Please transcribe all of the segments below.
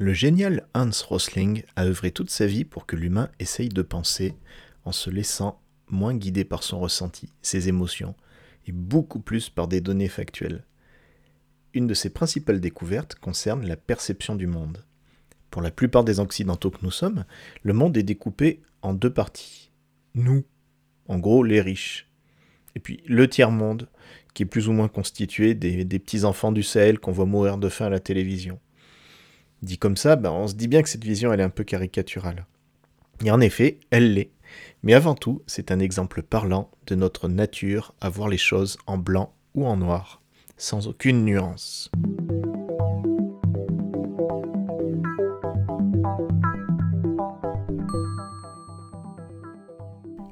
Le génial Hans Rosling a œuvré toute sa vie pour que l'humain essaye de penser en se laissant moins guider par son ressenti, ses émotions, et beaucoup plus par des données factuelles. Une de ses principales découvertes concerne la perception du monde. Pour la plupart des Occidentaux que nous sommes, le monde est découpé en deux parties. Nous, en gros les riches, et puis le tiers-monde, qui est plus ou moins constitué des, petits-enfants du Sahel qu'on voit mourir de faim à la télévision. Dit comme ça, ben, on se dit bien que cette vision est un peu caricaturale. Et en effet, elle l'est. Mais avant tout, c'est un exemple parlant de notre nature à voir les choses en blanc ou en noir, sans aucune nuance.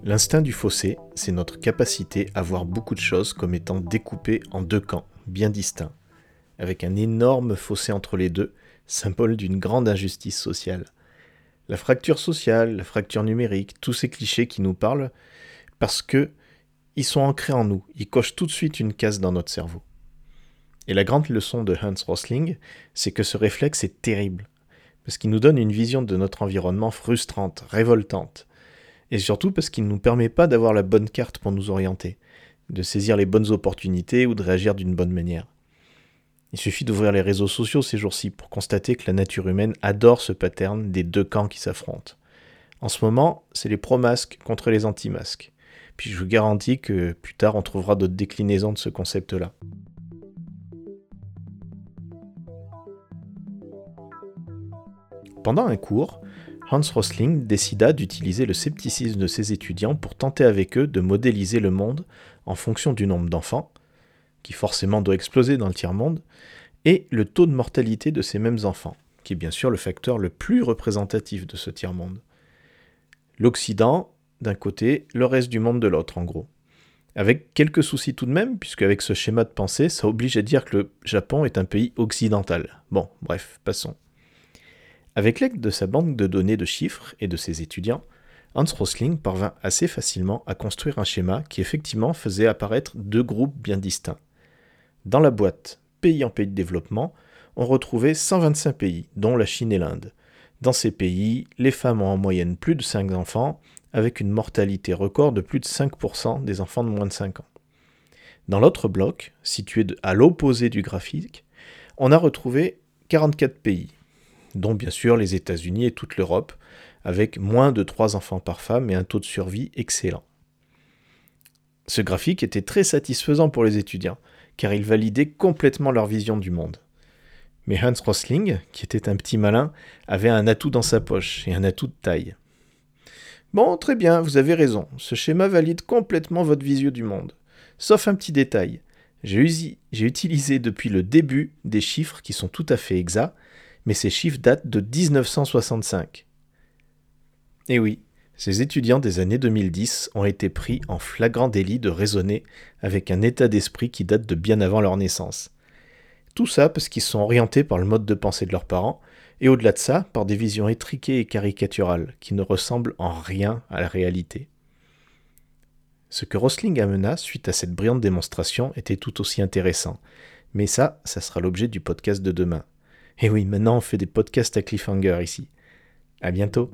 L'instinct du fossé, c'est notre capacité à voir beaucoup de choses comme étant découpées en deux camps, bien distincts, avec un énorme fossé entre les deux, symbole d'une grande injustice sociale. La fracture sociale, la fracture numérique, tous ces clichés qui nous parlent, parce que ils sont ancrés en nous, ils cochent tout de suite une case dans notre cerveau. Et la grande leçon de Hans Rosling, c'est que ce réflexe est terrible, parce qu'il nous donne une vision de notre environnement frustrante, révoltante, et surtout parce qu'il ne nous permet pas d'avoir la bonne carte pour nous orienter, de saisir les bonnes opportunités ou de réagir d'une bonne manière. Il suffit d'ouvrir les réseaux sociaux ces jours-ci pour constater que la nature humaine adore ce pattern des deux camps qui s'affrontent. En ce moment, c'est les pro-masques contre les anti-masques. Puis je vous garantis que plus tard on trouvera d'autres déclinaisons de ce concept-là. Pendant un cours, Hans Rosling décida d'utiliser le scepticisme de ses étudiants pour tenter avec eux de modéliser le monde en fonction du nombre d'enfants, qui forcément doit exploser dans le tiers-monde, et le taux de mortalité de ces mêmes enfants, qui est bien sûr le facteur le plus représentatif de ce tiers-monde. L'Occident d'un côté, le reste du monde de l'autre, en gros. Avec quelques soucis tout de même, puisque avec ce schéma de pensée, ça oblige à dire que le Japon est un pays occidental. Bon, bref, passons. Avec l'aide de sa banque de données de chiffres et de ses étudiants, Hans Rosling parvint assez facilement à construire un schéma qui effectivement faisait apparaître deux groupes bien distincts. Dans la boîte Pays en pays de développement, on retrouvait 125 pays, dont la Chine et l'Inde. Dans ces pays, les femmes ont en moyenne plus de 5 enfants, avec une mortalité record de plus de 5% des enfants de moins de 5 ans. Dans l'autre bloc, situé à l'opposé du graphique, on a retrouvé 44 pays, dont bien sûr les États-Unis et toute l'Europe, avec moins de 3 enfants par femme et un taux de survie excellent. Ce graphique était très satisfaisant pour les étudiants, car il validait complètement leur vision du monde. Mais Hans Rosling, qui était un petit malin, avait un atout dans sa poche, et un atout de taille. Bon, très bien, vous avez raison, ce schéma valide complètement votre vision du monde. Sauf un petit détail. J'ai utilisé depuis le début des chiffres qui sont tout à fait exacts, mais ces chiffres datent de 1965. Et oui, ces étudiants des années 2010 ont été pris en flagrant délit de raisonner avec un état d'esprit qui date de bien avant leur naissance. Tout ça parce qu'ils sont orientés par le mode de pensée de leurs parents, et au-delà de ça, par des visions étriquées et caricaturales qui ne ressemblent en rien à la réalité. Ce que Rosling amena suite à cette brillante démonstration était tout aussi intéressant, mais ça, ça sera l'objet du podcast de demain. Et oui, maintenant on fait des podcasts à cliffhanger ici. À bientôt!